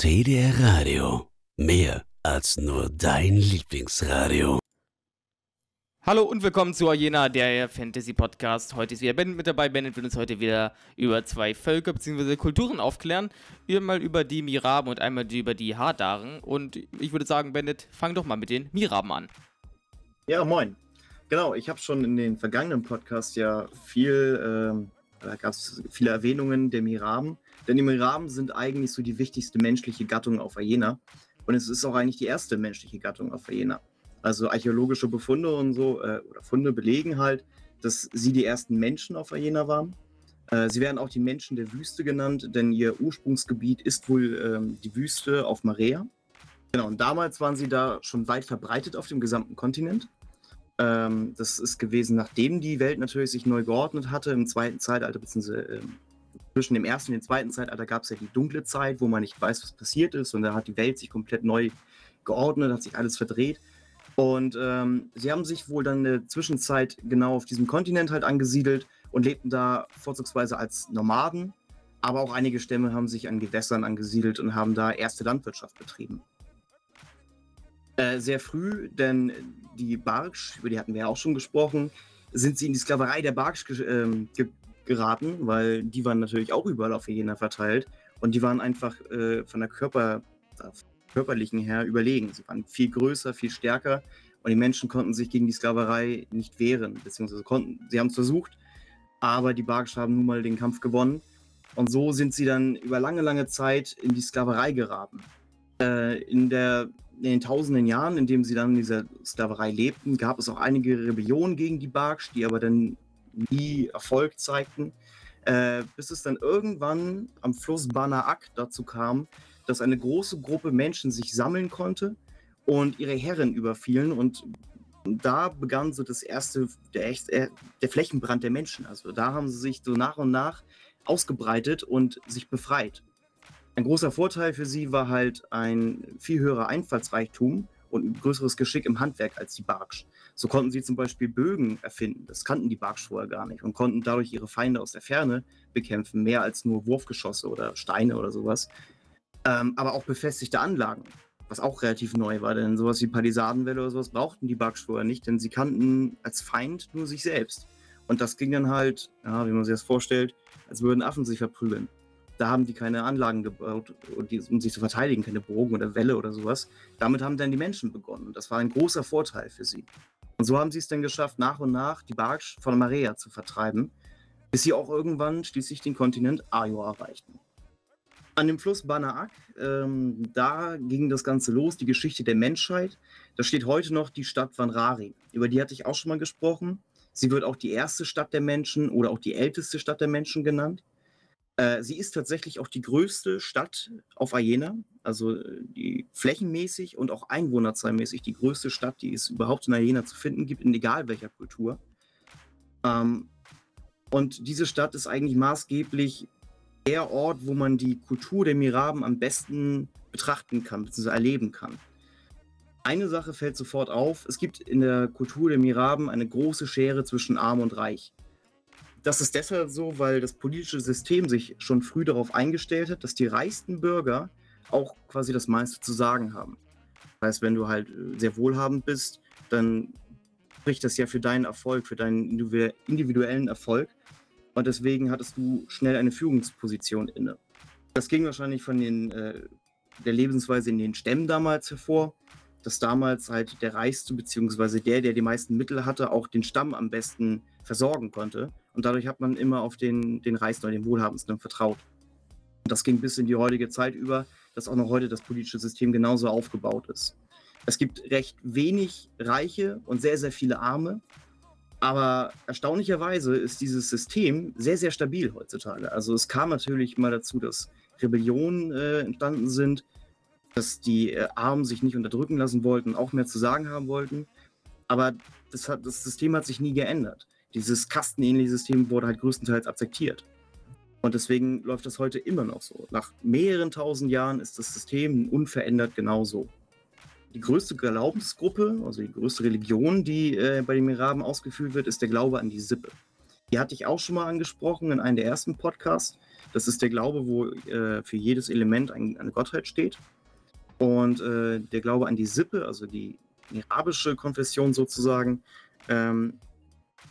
TDR Radio. Mehr als nur dein Lieblingsradio. Hallo und willkommen zu Arena, der Fantasy Podcast. Heute ist wieder Bennett mit dabei. Bennett wird uns heute wieder über zwei Völker bzw. Kulturen aufklären. Einmal über die Miraben und einmal über die Hadaren. Und ich würde sagen, Bennett, fang doch mal mit den Miraben an. Ja, moin. Genau, ich habe schon in den vergangenen Podcasts ja viel, ähm, da gab es viele Erwähnungen der Miraben. Denn die Miraben sind eigentlich so die wichtigste menschliche Gattung auf Aena. Und es ist auch eigentlich die erste menschliche Gattung auf Aena. Also archäologische Befunde und so, äh, oder Funde belegen halt, dass sie die ersten Menschen auf Aena waren. Äh, sie werden auch die Menschen der Wüste genannt, denn ihr Ursprungsgebiet ist wohl ähm, die Wüste auf Marea. Genau, und damals waren sie da schon weit verbreitet auf dem gesamten Kontinent. Ähm, das ist gewesen, nachdem die Welt natürlich sich neu geordnet hatte im zweiten Zeitalter, beziehungsweise ähm, zwischen dem ersten und dem zweiten Zeitalter gab es ja die dunkle Zeit, wo man nicht weiß, was passiert ist. Und da hat die Welt sich komplett neu geordnet, hat sich alles verdreht. Und ähm, sie haben sich wohl dann in der Zwischenzeit genau auf diesem Kontinent halt angesiedelt und lebten da vorzugsweise als Nomaden. Aber auch einige Stämme haben sich an Gewässern angesiedelt und haben da erste Landwirtschaft betrieben. Äh, sehr früh, denn die Barsch, über die hatten wir ja auch schon gesprochen, sind sie in die Sklaverei der Barsch ge ähm, ge geraten, weil die waren natürlich auch überall auf Jena verteilt und die waren einfach äh, von der Körper, körperlichen her überlegen. Sie waren viel größer, viel stärker und die Menschen konnten sich gegen die Sklaverei nicht wehren, beziehungsweise konnten, sie haben es versucht, aber die Barsch haben nun mal den Kampf gewonnen und so sind sie dann über lange, lange Zeit in die Sklaverei geraten. Äh, in der in den tausenden Jahren, in denen sie dann in dieser Sklaverei lebten, gab es auch einige Rebellionen gegen die Barks, die aber dann nie Erfolg zeigten, äh, bis es dann irgendwann am Fluss Banaak dazu kam, dass eine große Gruppe Menschen sich sammeln konnte und ihre Herren überfielen und da begann so das erste, der, äh, der Flächenbrand der Menschen. Also da haben sie sich so nach und nach ausgebreitet und sich befreit. Ein großer Vorteil für sie war halt ein viel höherer Einfallsreichtum und ein größeres Geschick im Handwerk als die Barksch. So konnten sie zum Beispiel Bögen erfinden. Das kannten die Barksch vorher gar nicht und konnten dadurch ihre Feinde aus der Ferne bekämpfen, mehr als nur Wurfgeschosse oder Steine oder sowas. Ähm, aber auch befestigte Anlagen, was auch relativ neu war, denn sowas wie Palisadenwelle oder sowas brauchten die Barksch vorher nicht, denn sie kannten als Feind nur sich selbst. Und das ging dann halt, ja, wie man sich das vorstellt, als würden Affen sich verprügeln. Da haben die keine Anlagen gebaut, um sich zu verteidigen, keine Bogen oder Wälle oder sowas. Damit haben dann die Menschen begonnen. Das war ein großer Vorteil für sie. Und so haben sie es dann geschafft, nach und nach die Barsch von Marea zu vertreiben, bis sie auch irgendwann schließlich den Kontinent Ayo erreichten. An dem Fluss Banaak, ähm, da ging das Ganze los, die Geschichte der Menschheit. Da steht heute noch die Stadt Vanrari. Über die hatte ich auch schon mal gesprochen. Sie wird auch die erste Stadt der Menschen oder auch die älteste Stadt der Menschen genannt. Äh, sie ist tatsächlich auch die größte Stadt auf Aena, also äh, die flächenmäßig und auch einwohnerzahlmäßig die größte Stadt, die es überhaupt in Aena zu finden gibt, in egal welcher Kultur. Ähm, und diese Stadt ist eigentlich maßgeblich der Ort, wo man die Kultur der Miraben am besten betrachten kann, bzw. erleben kann. Eine Sache fällt sofort auf, es gibt in der Kultur der Miraben eine große Schere zwischen arm und reich. Das ist deshalb so, weil das politische System sich schon früh darauf eingestellt hat, dass die reichsten Bürger auch quasi das meiste zu sagen haben. Das heißt, wenn du halt äh, sehr wohlhabend bist, dann spricht das ja für deinen Erfolg, für deinen individuellen Erfolg. Und deswegen hattest du schnell eine Führungsposition inne. Das ging wahrscheinlich von den, äh, der Lebensweise in den Stämmen damals hervor, dass damals halt der Reichste, beziehungsweise der, der die meisten Mittel hatte, auch den Stamm am besten versorgen konnte. Und dadurch hat man immer auf den, den Reichsten oder den Wohlhabendsten vertraut. Und das ging bis in die heutige Zeit über, dass auch noch heute das politische System genauso aufgebaut ist. Es gibt recht wenig Reiche und sehr, sehr viele Arme. Aber erstaunlicherweise ist dieses System sehr, sehr stabil heutzutage. Also es kam natürlich mal dazu, dass Rebellionen äh, entstanden sind, dass die äh, Armen sich nicht unterdrücken lassen wollten, auch mehr zu sagen haben wollten. Aber das, hat, das System hat sich nie geändert dieses kastenähnliche System wurde halt größtenteils akzeptiert. Und deswegen läuft das heute immer noch so. Nach mehreren tausend Jahren ist das System unverändert genauso. Die größte Glaubensgruppe, also die größte Religion, die äh, bei den Miraben ausgeführt wird, ist der Glaube an die Sippe. Die hatte ich auch schon mal angesprochen in einem der ersten Podcasts. Das ist der Glaube, wo äh, für jedes Element ein, eine Gottheit steht. Und äh, der Glaube an die Sippe, also die arabische Konfession sozusagen, ähm,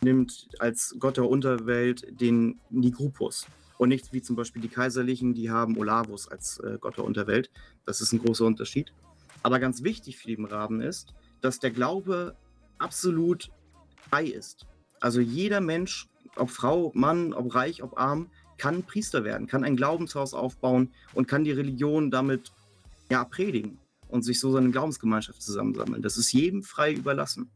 nimmt als Gott der Unterwelt den Nigrupus. Und nicht wie zum Beispiel die Kaiserlichen, die haben Olavus als äh, Gott der Unterwelt. Das ist ein großer Unterschied. Aber ganz wichtig für den Raben ist, dass der Glaube absolut frei ist. Also jeder Mensch, ob Frau, Mann, ob reich, ob arm, kann Priester werden, kann ein Glaubenshaus aufbauen und kann die Religion damit ja, predigen und sich so seine Glaubensgemeinschaft zusammensammeln. Das ist jedem frei überlassen.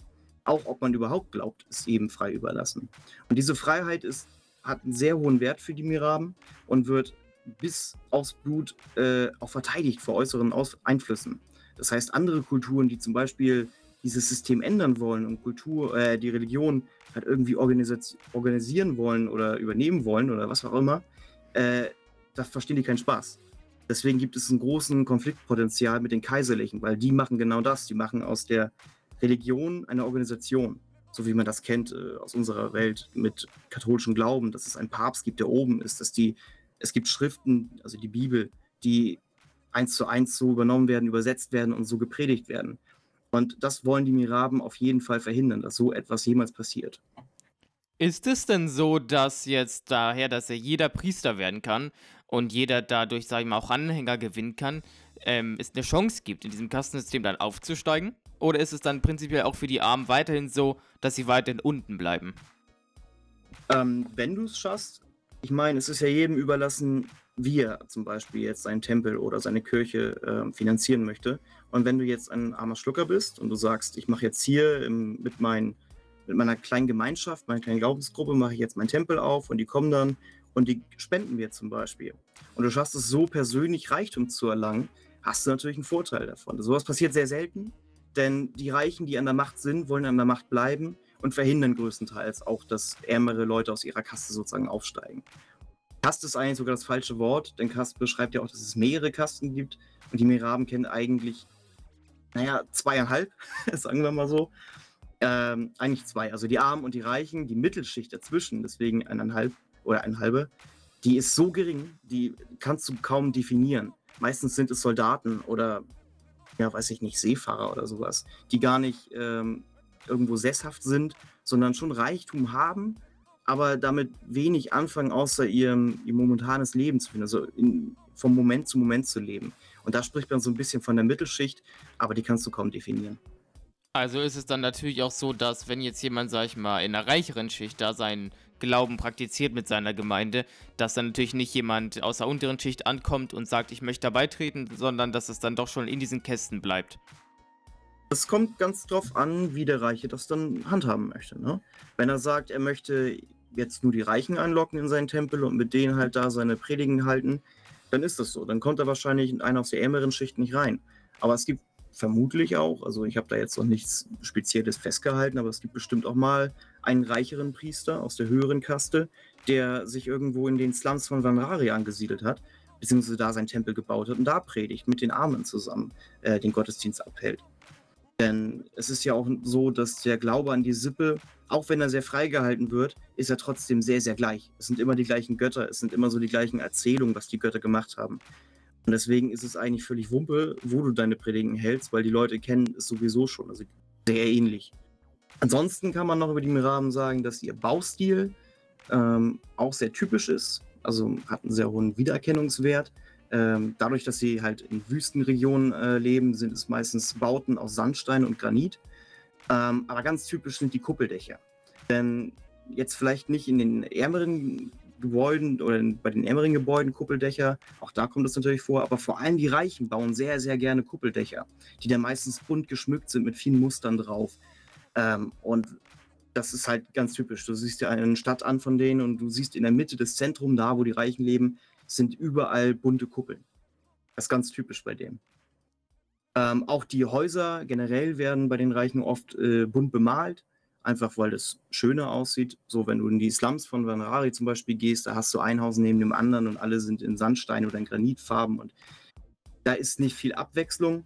Auch ob man überhaupt glaubt, ist jedem frei überlassen. Und diese Freiheit ist, hat einen sehr hohen Wert für die Miraben und wird bis aufs Blut äh, auch verteidigt vor äußeren Aus Einflüssen. Das heißt, andere Kulturen, die zum Beispiel dieses System ändern wollen und Kultur, äh, die Religion halt irgendwie organisieren wollen oder übernehmen wollen oder was auch immer, äh, da verstehen die keinen Spaß. Deswegen gibt es einen großen Konfliktpotenzial mit den Kaiserlichen, weil die machen genau das. Die machen aus der Religion eine Organisation, so wie man das kennt äh, aus unserer Welt mit katholischem Glauben, dass es einen Papst gibt, der oben ist, dass die, es gibt Schriften, also die Bibel, die eins zu eins so übernommen werden, übersetzt werden und so gepredigt werden. Und das wollen die Miraben auf jeden Fall verhindern, dass so etwas jemals passiert. Ist es denn so, dass jetzt daher, dass ja jeder Priester werden kann und jeder dadurch, sage ich mal, auch Anhänger gewinnen kann, ähm, es eine Chance gibt, in diesem Kastensystem dann aufzusteigen? Oder ist es dann prinzipiell auch für die Armen weiterhin so, dass sie weiterhin unten bleiben? Ähm, wenn du es schaffst, ich meine, es ist ja jedem überlassen, wie er zum Beispiel jetzt seinen Tempel oder seine Kirche äh, finanzieren möchte. Und wenn du jetzt ein armer Schlucker bist und du sagst, ich mache jetzt hier im, mit, mein, mit meiner kleinen Gemeinschaft, meiner kleinen Glaubensgruppe, mache ich jetzt meinen Tempel auf und die kommen dann und die spenden mir zum Beispiel. Und du schaffst es so persönlich Reichtum zu erlangen, hast du natürlich einen Vorteil davon. Sowas passiert sehr selten, denn die Reichen, die an der Macht sind, wollen an der Macht bleiben und verhindern größtenteils auch, dass ärmere Leute aus ihrer Kaste sozusagen aufsteigen. Kaste ist eigentlich sogar das falsche Wort, denn Kaste beschreibt ja auch, dass es mehrere Kasten gibt und die Meraben kennen eigentlich, naja, zweieinhalb, sagen wir mal so. Ähm, eigentlich zwei. Also die Armen und die Reichen, die Mittelschicht dazwischen, deswegen eineinhalb oder eine halbe, die ist so gering, die kannst du kaum definieren. Meistens sind es Soldaten oder, ja, weiß ich nicht, Seefahrer oder sowas, die gar nicht ähm, irgendwo sesshaft sind, sondern schon Reichtum haben, aber damit wenig anfangen, außer ihrem, ihr momentanes Leben zu finden, also in, vom Moment zu Moment zu leben. Und da spricht man so ein bisschen von der Mittelschicht, aber die kannst du kaum definieren. Also ist es dann natürlich auch so, dass wenn jetzt jemand, sag ich mal, in einer reicheren Schicht da seinen Glauben praktiziert mit seiner Gemeinde, dass dann natürlich nicht jemand aus der unteren Schicht ankommt und sagt, ich möchte da beitreten, sondern dass es dann doch schon in diesen Kästen bleibt. Es kommt ganz drauf an, wie der Reiche das dann handhaben möchte. Ne? Wenn er sagt, er möchte jetzt nur die Reichen einlocken in seinen Tempel und mit denen halt da seine Predigen halten, dann ist das so. Dann kommt er wahrscheinlich in eine aus der ärmeren Schicht nicht rein. Aber es gibt vermutlich auch, also ich habe da jetzt noch nichts Spezielles festgehalten, aber es gibt bestimmt auch mal einen reicheren Priester aus der höheren Kaste, der sich irgendwo in den Slums von Vanrari angesiedelt hat, beziehungsweise da seinen Tempel gebaut hat und da predigt, mit den Armen zusammen äh, den Gottesdienst abhält. Denn es ist ja auch so, dass der Glaube an die Sippe, auch wenn er sehr freigehalten wird, ist er trotzdem sehr, sehr gleich. Es sind immer die gleichen Götter, es sind immer so die gleichen Erzählungen, was die Götter gemacht haben. Und deswegen ist es eigentlich völlig Wumpe, wo du deine Predigen hältst, weil die Leute kennen es sowieso schon, also sehr ähnlich. Ansonsten kann man noch über die Miraben sagen, dass ihr Baustil ähm, auch sehr typisch ist, also hat einen sehr hohen Wiedererkennungswert. Ähm, dadurch, dass sie halt in Wüstenregionen äh, leben, sind es meistens Bauten aus Sandstein und Granit. Ähm, aber ganz typisch sind die Kuppeldächer. Denn jetzt vielleicht nicht in den ärmeren Gebäuden oder in, bei den ärmeren Gebäuden Kuppeldächer, auch da kommt es natürlich vor, aber vor allem die Reichen bauen sehr, sehr gerne Kuppeldächer, die dann meistens bunt geschmückt sind mit vielen Mustern drauf. Ähm, und das ist halt ganz typisch. Du siehst ja eine Stadt an von denen und du siehst in der Mitte des Zentrums, da wo die Reichen leben, sind überall bunte Kuppeln. Das ist ganz typisch bei dem. Ähm, auch die Häuser generell werden bei den Reichen oft äh, bunt bemalt, einfach weil das schöner aussieht. So, wenn du in die Slums von Vanrari zum Beispiel gehst, da hast du ein Haus neben dem anderen und alle sind in Sandstein oder in Granitfarben und da ist nicht viel Abwechslung.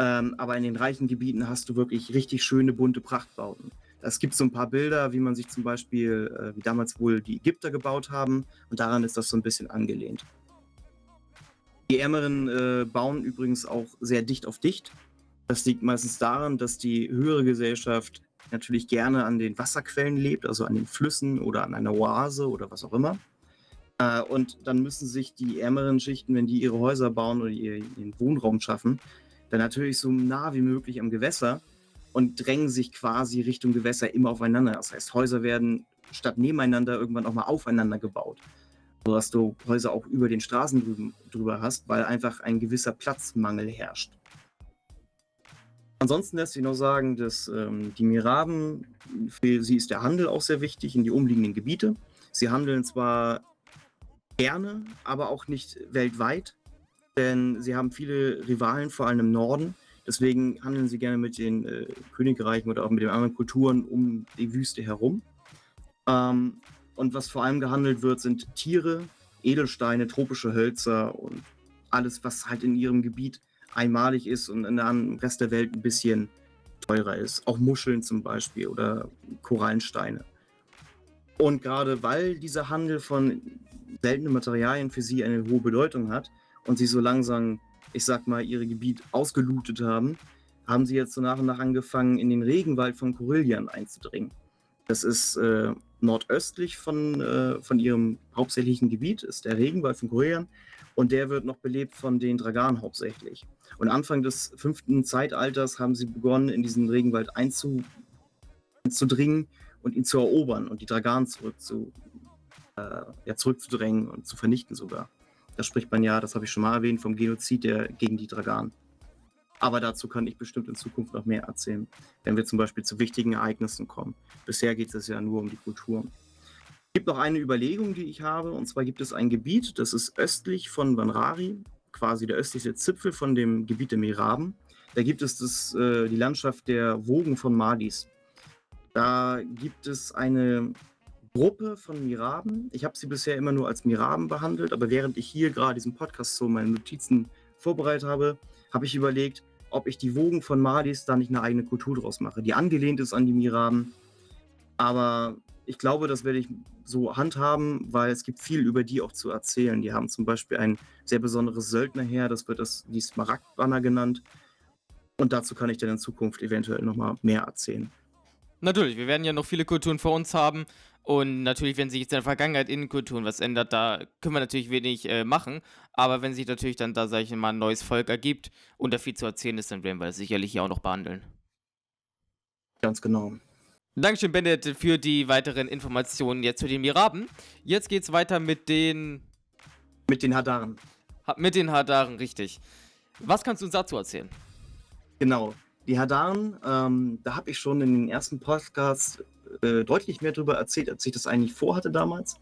Ähm, aber in den reichen Gebieten hast du wirklich richtig schöne bunte Prachtbauten. Es gibt so ein paar Bilder, wie man sich zum Beispiel, äh, wie damals wohl die Ägypter gebaut haben. Und daran ist das so ein bisschen angelehnt. Die Ärmeren äh, bauen übrigens auch sehr dicht auf dicht. Das liegt meistens daran, dass die höhere Gesellschaft natürlich gerne an den Wasserquellen lebt, also an den Flüssen oder an einer Oase oder was auch immer. Äh, und dann müssen sich die ärmeren Schichten, wenn die ihre Häuser bauen oder ihren Wohnraum schaffen, dann natürlich so nah wie möglich am Gewässer und drängen sich quasi Richtung Gewässer immer aufeinander. Das heißt, Häuser werden statt nebeneinander irgendwann auch mal aufeinander gebaut. Sodass du Häuser auch über den Straßen drüber hast, weil einfach ein gewisser Platzmangel herrscht. Ansonsten lässt sich noch sagen, dass ähm, die Miraben, für sie ist der Handel auch sehr wichtig in die umliegenden Gebiete. Sie handeln zwar gerne, aber auch nicht weltweit, denn sie haben viele Rivalen, vor allem im Norden. Deswegen handeln sie gerne mit den äh, Königreichen oder auch mit den anderen Kulturen um die Wüste herum. Ähm, und was vor allem gehandelt wird, sind Tiere, Edelsteine, tropische Hölzer und alles, was halt in ihrem Gebiet einmalig ist und in im Rest der Welt ein bisschen teurer ist. Auch Muscheln zum Beispiel oder Korallensteine. Und gerade weil dieser Handel von seltenen Materialien für sie eine hohe Bedeutung hat und sie so langsam, ich sag mal, ihr Gebiet ausgelootet haben, haben sie jetzt so nach und nach angefangen, in den Regenwald von Korillian einzudringen. Das ist äh, nordöstlich von, äh, von ihrem hauptsächlichen Gebiet, ist der Regenwald von Korillian. Und der wird noch belebt von den Draganen hauptsächlich. Und Anfang des fünften Zeitalters haben sie begonnen, in diesen Regenwald einzudringen und ihn zu erobern und die Draganen zurückzu, äh, ja, zurückzudrängen und zu vernichten sogar. Da spricht man ja, das habe ich schon mal erwähnt, vom Genozid der, gegen die Draganen. Aber dazu kann ich bestimmt in Zukunft noch mehr erzählen, wenn wir zum Beispiel zu wichtigen Ereignissen kommen. Bisher geht es ja nur um die Kultur. Es gibt noch eine Überlegung, die ich habe, und zwar gibt es ein Gebiet, das ist östlich von Vanrari, quasi der östlichste Zipfel von dem Gebiet der Miraben. Da gibt es das, äh, die Landschaft der Wogen von Madis. Da gibt es eine Gruppe von Miraben. Ich habe sie bisher immer nur als Miraben behandelt, aber während ich hier gerade diesen Podcast so meine Notizen vorbereitet habe, habe ich überlegt, ob ich die Wogen von Madis da nicht eine eigene Kultur draus mache, die angelehnt ist an die Miraben. Aber ich glaube, das werde ich so handhaben, weil es gibt viel über die auch zu erzählen. Die haben zum Beispiel ein sehr besonderes Söldnerheer, das wird das, die Smaragdbanner genannt. Und dazu kann ich dann in Zukunft eventuell nochmal mehr erzählen. Natürlich, wir werden ja noch viele Kulturen vor uns haben. Und natürlich, wenn sich jetzt in der Vergangenheit in Kulturen was ändert, da können wir natürlich wenig äh, machen. Aber wenn sich natürlich dann da, sag ich mal, ein neues Volk ergibt und da viel zu erzählen ist, dann werden wir das sicherlich hier auch noch behandeln. Ganz genau. Dankeschön, Bennett, für die weiteren Informationen jetzt zu den Miraben. Jetzt geht's weiter mit den. Mit den Hadaren. Mit den Hadaren, richtig. Was kannst du uns dazu erzählen? Genau. Die Hadaren, ähm, da habe ich schon in den ersten Podcasts äh, deutlich mehr darüber erzählt, als ich das eigentlich vorhatte damals.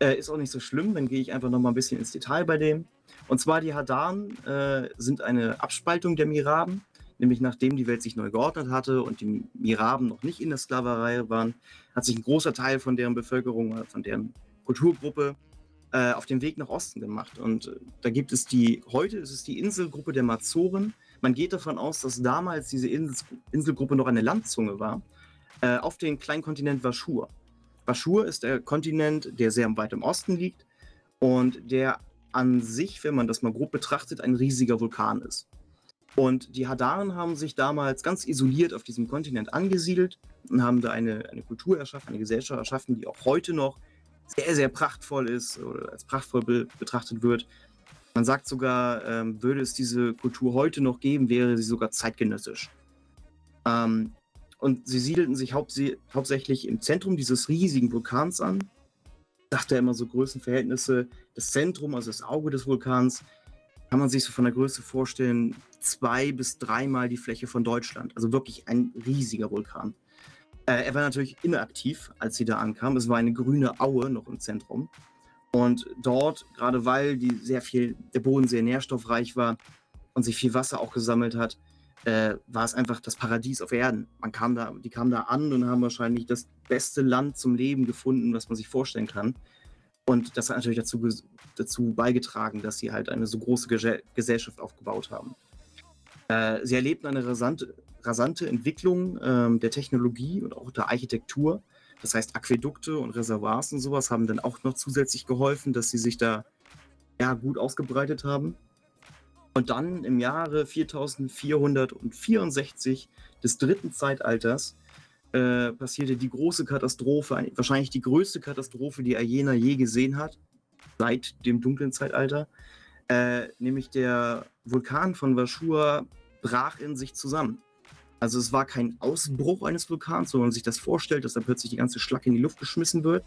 Äh, ist auch nicht so schlimm, dann gehe ich einfach noch mal ein bisschen ins Detail bei dem. Und zwar die Hadaren äh, sind eine Abspaltung der Miraben, nämlich nachdem die Welt sich neu geordnet hatte und die Miraben noch nicht in der Sklaverei waren, hat sich ein großer Teil von deren Bevölkerung, von deren Kulturgruppe äh, auf den Weg nach Osten gemacht. Und äh, da gibt es die, heute ist es die Inselgruppe der Mazoren. Man geht davon aus, dass damals diese Insel, Inselgruppe noch eine Landzunge war äh, auf den kleinen Kontinent Vaschur. Vaschur ist der Kontinent, der sehr weit im Osten liegt und der an sich, wenn man das mal grob betrachtet, ein riesiger Vulkan ist. Und die Hadaren haben sich damals ganz isoliert auf diesem Kontinent angesiedelt und haben da eine, eine Kultur erschaffen, eine Gesellschaft erschaffen, die auch heute noch sehr, sehr prachtvoll ist oder als prachtvoll be betrachtet wird. Man sagt sogar, ähm, würde es diese Kultur heute noch geben, wäre sie sogar zeitgenössisch. Ähm, und sie siedelten sich hauptsächlich im Zentrum dieses riesigen Vulkans an. Ich dachte immer so Größenverhältnisse. Das Zentrum, also das Auge des Vulkans, kann man sich so von der Größe vorstellen, zwei bis dreimal die Fläche von Deutschland. Also wirklich ein riesiger Vulkan. Äh, er war natürlich inaktiv, als sie da ankamen. Es war eine grüne Aue noch im Zentrum. Und dort, gerade weil die sehr viel, der Boden sehr nährstoffreich war und sich viel Wasser auch gesammelt hat, äh, war es einfach das Paradies auf Erden. Man kam da, die kamen da an und haben wahrscheinlich das beste Land zum Leben gefunden, was man sich vorstellen kann. Und das hat natürlich dazu, dazu beigetragen, dass sie halt eine so große Ge Gesellschaft aufgebaut haben. Äh, sie erlebten eine rasante, rasante Entwicklung ähm, der Technologie und auch der Architektur. Das heißt, Aquädukte und Reservoirs und sowas haben dann auch noch zusätzlich geholfen, dass sie sich da ja, gut ausgebreitet haben. Und dann im Jahre 4464 des dritten Zeitalters äh, passierte die große Katastrophe, wahrscheinlich die größte Katastrophe, die Ayena je gesehen hat, seit dem dunklen Zeitalter. Äh, nämlich der Vulkan von Vashur brach in sich zusammen. Also es war kein Ausbruch eines Vulkans, so man sich das vorstellt, dass da plötzlich die ganze Schlacke in die Luft geschmissen wird,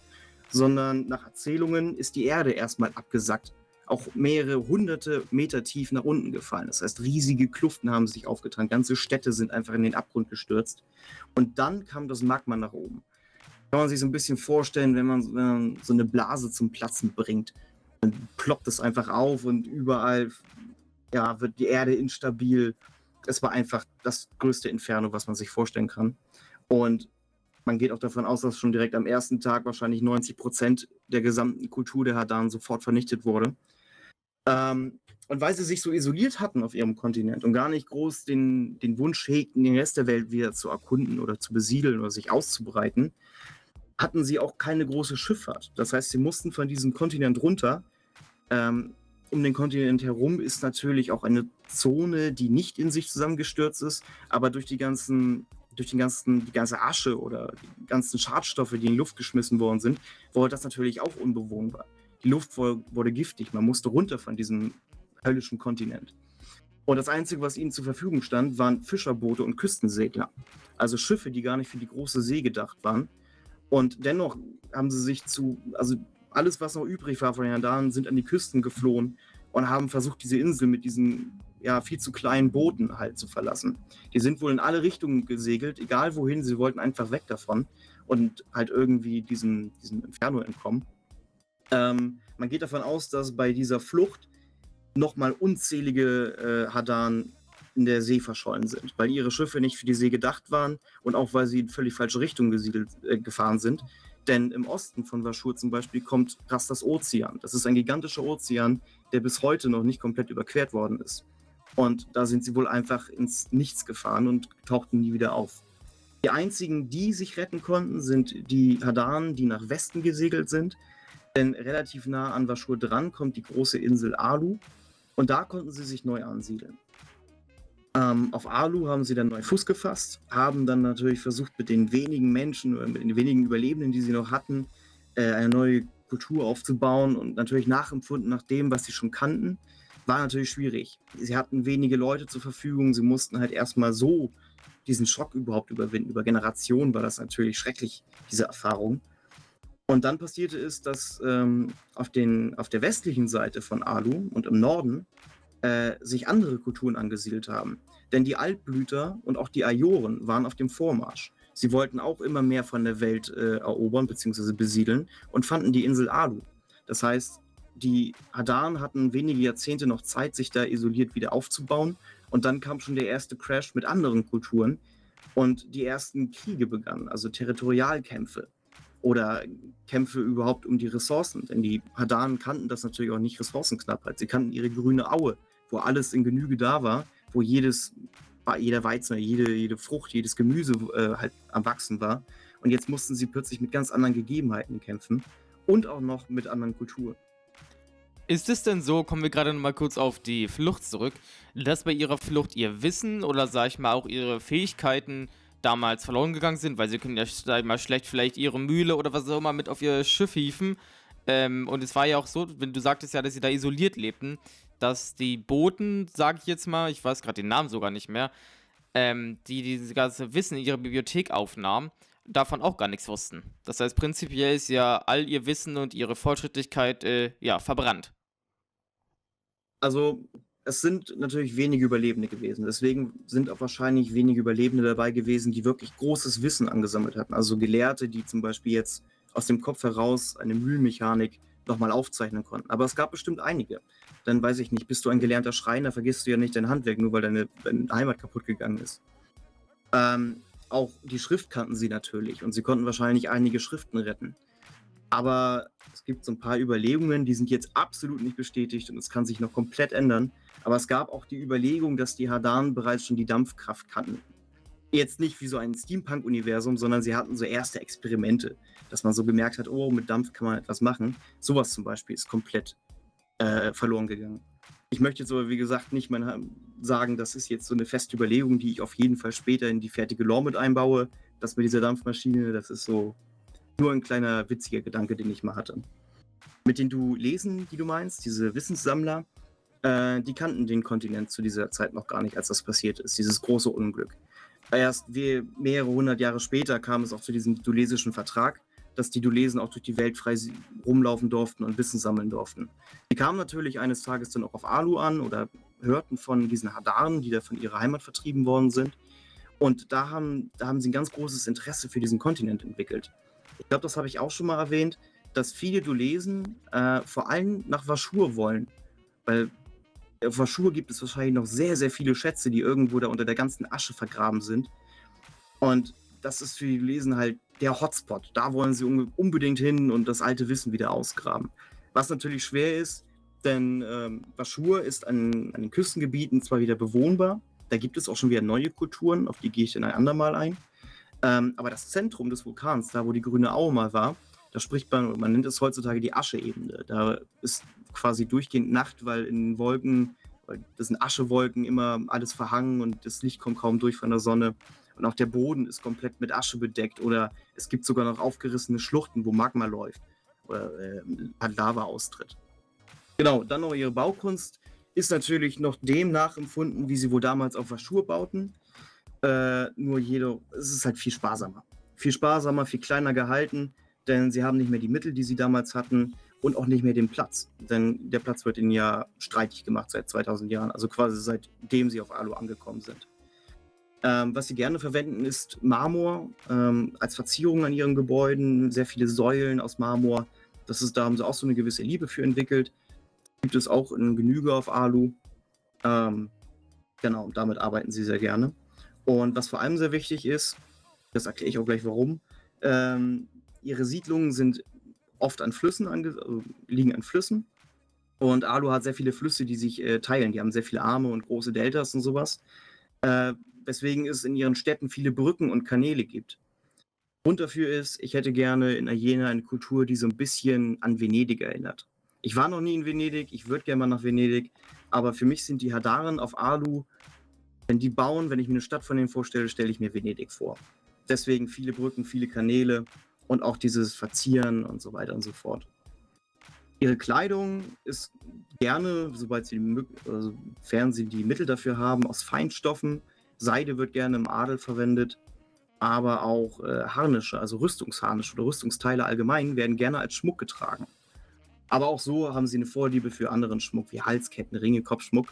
sondern nach Erzählungen ist die Erde erstmal abgesackt auch mehrere hunderte Meter tief nach unten gefallen. Das heißt, riesige Kluften haben sich aufgetan, ganze Städte sind einfach in den Abgrund gestürzt. Und dann kam das Magma nach oben. Kann man sich so ein bisschen vorstellen, wenn man, wenn man so eine Blase zum Platzen bringt, dann ploppt es einfach auf und überall ja, wird die Erde instabil. Es war einfach das größte Inferno, was man sich vorstellen kann. Und man geht auch davon aus, dass schon direkt am ersten Tag wahrscheinlich 90 Prozent der gesamten Kultur der Hadan sofort vernichtet wurde. Ähm, und weil sie sich so isoliert hatten auf ihrem Kontinent und gar nicht groß den, den Wunsch hegten, den Rest der Welt wieder zu erkunden oder zu besiedeln oder sich auszubreiten, hatten sie auch keine große Schifffahrt. Das heißt, sie mussten von diesem Kontinent runter. Ähm, um den Kontinent herum ist natürlich auch eine Zone, die nicht in sich zusammengestürzt ist, aber durch die ganzen durch den ganzen, die ganze Asche oder die ganzen Schadstoffe, die in die Luft geschmissen worden sind, wurde das natürlich auch unbewohnbar. Die Luft wurde giftig. Man musste runter von diesem höllischen Kontinent. Und das Einzige, was ihnen zur Verfügung stand, waren Fischerboote und Küstensegler. Also Schiffe, die gar nicht für die große See gedacht waren. Und dennoch haben sie sich zu, also alles, was noch übrig war von den Jandaren, sind an die Küsten geflohen und haben versucht, diese Insel mit diesen ja, viel zu kleinen Booten halt zu verlassen. Die sind wohl in alle Richtungen gesegelt, egal wohin, sie wollten einfach weg davon und halt irgendwie diesem, diesem Inferno entkommen. Ähm, man geht davon aus, dass bei dieser Flucht nochmal unzählige äh, Hadan in der See verschollen sind, weil ihre Schiffe nicht für die See gedacht waren und auch weil sie in völlig falsche Richtung gesiedelt, äh, gefahren sind. Denn im Osten von Vashur zum Beispiel kommt Rastas Ozean. Das ist ein gigantischer Ozean, der bis heute noch nicht komplett überquert worden ist. Und da sind sie wohl einfach ins Nichts gefahren und tauchten nie wieder auf. Die einzigen, die sich retten konnten, sind die Hadanen, die nach Westen gesegelt sind denn relativ nah an Vashur dran kommt die große Insel Alu und da konnten sie sich neu ansiedeln. Ähm, auf Alu haben sie dann neu Fuß gefasst, haben dann natürlich versucht, mit den wenigen Menschen oder mit den wenigen Überlebenden, die sie noch hatten, äh, eine neue Kultur aufzubauen und natürlich nachempfunden nach dem, was sie schon kannten. War natürlich schwierig. Sie hatten wenige Leute zur Verfügung, sie mussten halt erstmal so diesen Schock überhaupt überwinden. Über Generationen war das natürlich schrecklich, diese Erfahrung. Und dann passierte es, dass ähm, auf, den, auf der westlichen Seite von Alu und im Norden äh, sich andere Kulturen angesiedelt haben. Denn die Altblüter und auch die Ajoren waren auf dem Vormarsch. Sie wollten auch immer mehr von der Welt äh, erobern bzw. besiedeln und fanden die Insel Alu. Das heißt, die Hadan hatten wenige Jahrzehnte noch Zeit, sich da isoliert wieder aufzubauen. Und dann kam schon der erste Crash mit anderen Kulturen und die ersten Kriege begannen, also Territorialkämpfe oder Kämpfe überhaupt um die Ressourcen. Denn die Hadanen kannten das natürlich auch nicht Ressourcenknappheit. Sie kannten ihre grüne Aue, wo alles in Genüge da war, wo jedes, jeder Weizen, jede, jede Frucht, jedes Gemüse äh, halt am Wachsen war. Und jetzt mussten sie plötzlich mit ganz anderen Gegebenheiten kämpfen und auch noch mit anderen Kulturen. Ist es denn so, kommen wir gerade noch mal kurz auf die Flucht zurück, dass bei ihrer Flucht ihr Wissen oder sag ich mal auch ihre Fähigkeiten damals verloren gegangen sind, weil sie können ja sag mal schlecht vielleicht ihre Mühle oder was auch immer mit auf ihr Schiff hieven. Ähm, und es war ja auch so, wenn du sagtest ja, dass sie da isoliert lebten, dass die Boten, sag ich jetzt mal, ich weiß gerade den Namen sogar nicht mehr, ähm, die dieses ganze Wissen in ihre Bibliothek aufnahmen, davon auch gar nichts wussten. Das heißt, prinzipiell ist ja all ihr Wissen und ihre Fortschrittlichkeit äh, ja verbrannt. Also es sind natürlich wenige Überlebende gewesen. Deswegen sind auch wahrscheinlich wenige Überlebende dabei gewesen, die wirklich großes Wissen angesammelt hatten. Also Gelehrte, die zum Beispiel jetzt aus dem Kopf heraus eine Mühlmechanik nochmal aufzeichnen konnten. Aber es gab bestimmt einige. Dann weiß ich nicht, bist du ein gelernter Schreiner, vergisst du ja nicht dein Handwerk, nur weil deine, deine Heimat kaputt gegangen ist. Ähm, auch die Schrift kannten sie natürlich und sie konnten wahrscheinlich einige Schriften retten. Aber es gibt so ein paar Überlegungen, die sind jetzt absolut nicht bestätigt und es kann sich noch komplett ändern. Aber es gab auch die Überlegung, dass die Hadan bereits schon die Dampfkraft kannten. jetzt nicht wie so ein Steampunk-Universum, sondern sie hatten so erste Experimente, dass man so gemerkt hat, oh, mit Dampf kann man etwas machen. Sowas zum Beispiel ist komplett äh, verloren gegangen. Ich möchte jetzt aber, wie gesagt, nicht mal sagen, das ist jetzt so eine feste Überlegung, die ich auf jeden Fall später in die fertige Lore mit einbaue. Das mit dieser Dampfmaschine, das ist so nur ein kleiner witziger Gedanke, den ich mal hatte. Mit den du lesen, die du meinst, diese Wissenssammler, äh, die kannten den Kontinent zu dieser Zeit noch gar nicht, als das passiert ist, dieses große Unglück. Erst mehrere hundert Jahre später kam es auch zu diesem dulesischen Vertrag, dass die Dulesen auch durch die Welt frei rumlaufen durften und Wissen sammeln durften. Die kamen natürlich eines Tages dann auch auf Alu an oder hörten von diesen Hadaren, die da von ihrer Heimat vertrieben worden sind. Und da haben, da haben sie ein ganz großes Interesse für diesen Kontinent entwickelt. Ich glaube, das habe ich auch schon mal erwähnt, dass viele Dulesen äh, vor allem nach Vaschur wollen. Weil auf Vaschur gibt es wahrscheinlich noch sehr, sehr viele Schätze, die irgendwo da unter der ganzen Asche vergraben sind. Und das ist für die Dulesen halt der Hotspot. Da wollen sie unbedingt hin und das alte Wissen wieder ausgraben. Was natürlich schwer ist, denn ähm, Vaschur ist an, an den Küstengebieten zwar wieder bewohnbar, da gibt es auch schon wieder neue Kulturen, auf die gehe ich dann ein andermal ein. Ähm, aber das Zentrum des Vulkans, da wo die grüne Aue mal war, da spricht man, man nennt es heutzutage die Ascheebene. Da ist quasi durchgehend Nacht, weil in Wolken, das sind Aschewolken, immer alles verhangen und das Licht kommt kaum durch von der Sonne. Und auch der Boden ist komplett mit Asche bedeckt oder es gibt sogar noch aufgerissene Schluchten, wo Magma läuft oder äh, Lava austritt. Genau, dann noch ihre Baukunst ist natürlich noch dem nachempfunden, wie sie wohl damals auf Aschur bauten. Äh, nur jede, es ist halt viel sparsamer. Viel sparsamer, viel kleiner gehalten, denn sie haben nicht mehr die Mittel, die sie damals hatten und auch nicht mehr den Platz. Denn der Platz wird ihnen ja streitig gemacht seit 2000 Jahren, also quasi seitdem sie auf Alu angekommen sind. Ähm, was sie gerne verwenden, ist Marmor ähm, als Verzierung an ihren Gebäuden, sehr viele Säulen aus Marmor. Das ist, da haben sie auch so eine gewisse Liebe für entwickelt. Gibt es auch in Genüge auf Alu. Ähm, genau, damit arbeiten sie sehr gerne. Und was vor allem sehr wichtig ist, das erkläre ich auch gleich warum, ähm, ihre Siedlungen sind oft an Flüssen, ange also liegen an Flüssen. Und Alu hat sehr viele Flüsse, die sich äh, teilen. Die haben sehr viele Arme und große Deltas und sowas. Äh, weswegen es in ihren Städten viele Brücken und Kanäle gibt. Grund dafür ist, ich hätte gerne in Jena eine Kultur, die so ein bisschen an Venedig erinnert. Ich war noch nie in Venedig, ich würde gerne mal nach Venedig, aber für mich sind die Hadaren auf Alu, wenn die bauen, wenn ich mir eine Stadt von denen vorstelle, stelle ich mir Venedig vor. Deswegen viele Brücken, viele Kanäle und auch dieses Verzieren und so weiter und so fort. Ihre Kleidung ist gerne, sobald sie, also, sofern sie die Mittel dafür haben, aus Feinstoffen. Seide wird gerne im Adel verwendet, aber auch äh, Harnische, also Rüstungsharnische oder Rüstungsteile allgemein, werden gerne als Schmuck getragen. Aber auch so haben sie eine Vorliebe für anderen Schmuck, wie Halsketten, Ringe, Kopfschmuck,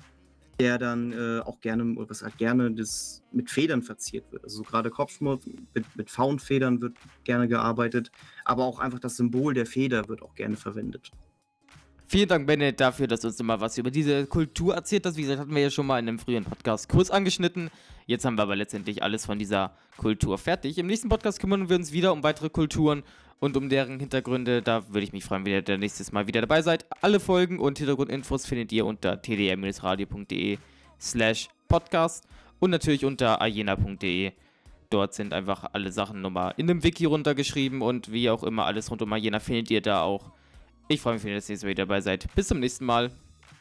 der dann äh, auch gerne, oder was halt gerne das mit Federn verziert wird. Also gerade Kopfschmuck mit, mit Faunfedern wird gerne gearbeitet, aber auch einfach das Symbol der Feder wird auch gerne verwendet. Vielen Dank, Bennett, dafür, dass du uns nochmal was über diese Kultur erzählt hast. Wie gesagt, hatten wir ja schon mal in einem früheren Podcast kurz angeschnitten. Jetzt haben wir aber letztendlich alles von dieser Kultur fertig. Im nächsten Podcast kümmern wir uns wieder um weitere Kulturen und um deren Hintergründe. Da würde ich mich freuen, wenn ihr nächstes Mal wieder dabei seid. Alle Folgen und Hintergrundinfos findet ihr unter tdr-radio.de slash podcast und natürlich unter ayena.de. Dort sind einfach alle Sachen nochmal in einem Wiki runtergeschrieben und wie auch immer alles rund um Ayena findet ihr da auch. Ich freue mich, wenn ihr das nächste Mal wieder dabei seid. Bis zum nächsten Mal.